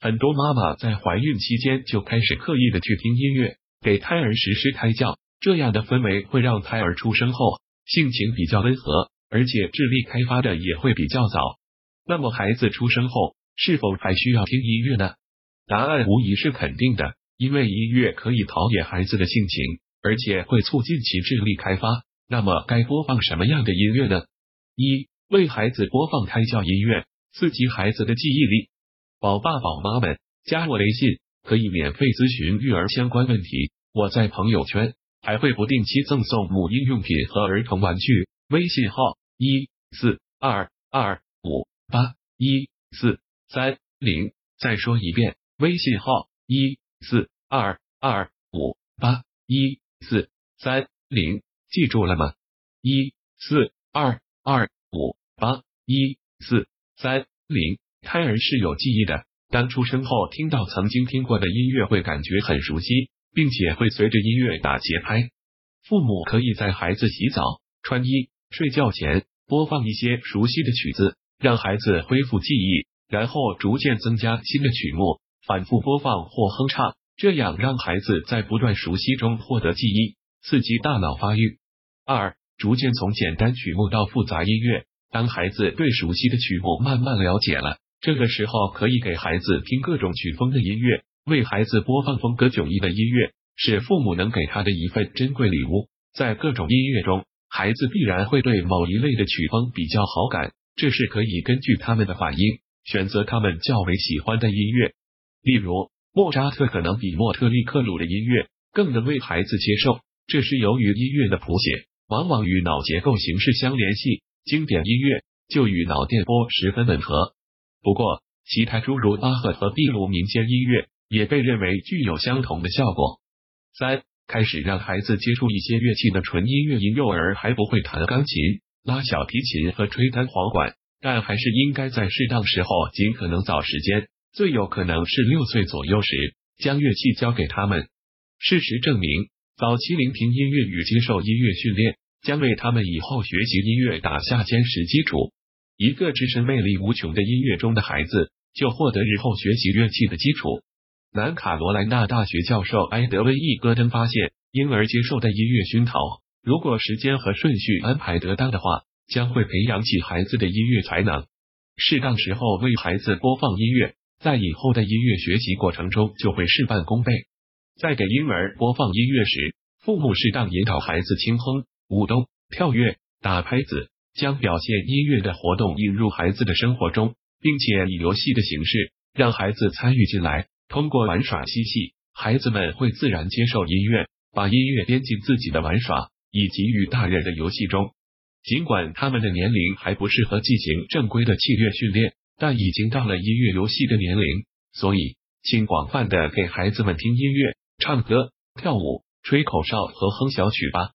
很多妈妈在怀孕期间就开始刻意的去听音乐，给胎儿实施胎教，这样的氛围会让胎儿出生后性情比较温和，而且智力开发的也会比较早。那么孩子出生后是否还需要听音乐呢？答案无疑是肯定的，因为音乐可以陶冶孩子的性情，而且会促进其智力开发。那么该播放什么样的音乐呢？一、为孩子播放胎教音乐，刺激孩子的记忆力。宝爸宝妈们，加我微信可以免费咨询育儿相关问题。我在朋友圈还会不定期赠送母婴用品和儿童玩具。微信号：一四二二五八一四三零。再说一遍，微信号：一四二二五八一四三零。记住了吗？一四二二五八一四三零。胎儿是有记忆的，当出生后听到曾经听过的音乐，会感觉很熟悉，并且会随着音乐打节拍。父母可以在孩子洗澡、穿衣、睡觉前播放一些熟悉的曲子，让孩子恢复记忆，然后逐渐增加新的曲目，反复播放或哼唱，这样让孩子在不断熟悉中获得记忆，刺激大脑发育。二、逐渐从简单曲目到复杂音乐，当孩子对熟悉的曲目慢慢了解了。这个时候可以给孩子听各种曲风的音乐，为孩子播放风格迥异的音乐，是父母能给他的一份珍贵礼物。在各种音乐中，孩子必然会对某一类的曲风比较好感，这是可以根据他们的反应选择他们较为喜欢的音乐。例如，莫扎特可能比莫特利克鲁的音乐更能为孩子接受，这是由于音乐的谱写往往与脑结构形式相联系，经典音乐就与脑电波十分吻合。不过，其他诸如巴赫和秘鲁民间音乐也被认为具有相同的效果。三、开始让孩子接触一些乐器的纯音乐，婴幼儿还不会弹钢琴、拉小提琴和吹单簧管，但还是应该在适当时候，尽可能早时间，最有可能是六岁左右时，将乐器交给他们。事实证明，早期聆听音乐与接受音乐训练，将为他们以后学习音乐打下坚实基础。一个置身魅力无穷的音乐中的孩子，就获得日后学习乐器的基础。南卡罗来纳大学教授埃德温·伊戈登发现，婴儿接受的音乐熏陶，如果时间和顺序安排得当的话，将会培养起孩子的音乐才能。适当时候为孩子播放音乐，在以后的音乐学习过程中就会事半功倍。在给婴儿播放音乐时，父母适当引导孩子轻哼、舞动、跳跃、打拍子。将表现音乐的活动引入孩子的生活中，并且以游戏的形式让孩子参与进来。通过玩耍嬉戏，孩子们会自然接受音乐，把音乐编进自己的玩耍以及与大人的游戏中。尽管他们的年龄还不适合进行正规的器乐训练，但已经到了音乐游戏的年龄。所以，请广泛的给孩子们听音乐、唱歌、跳舞、吹口哨和哼小曲吧。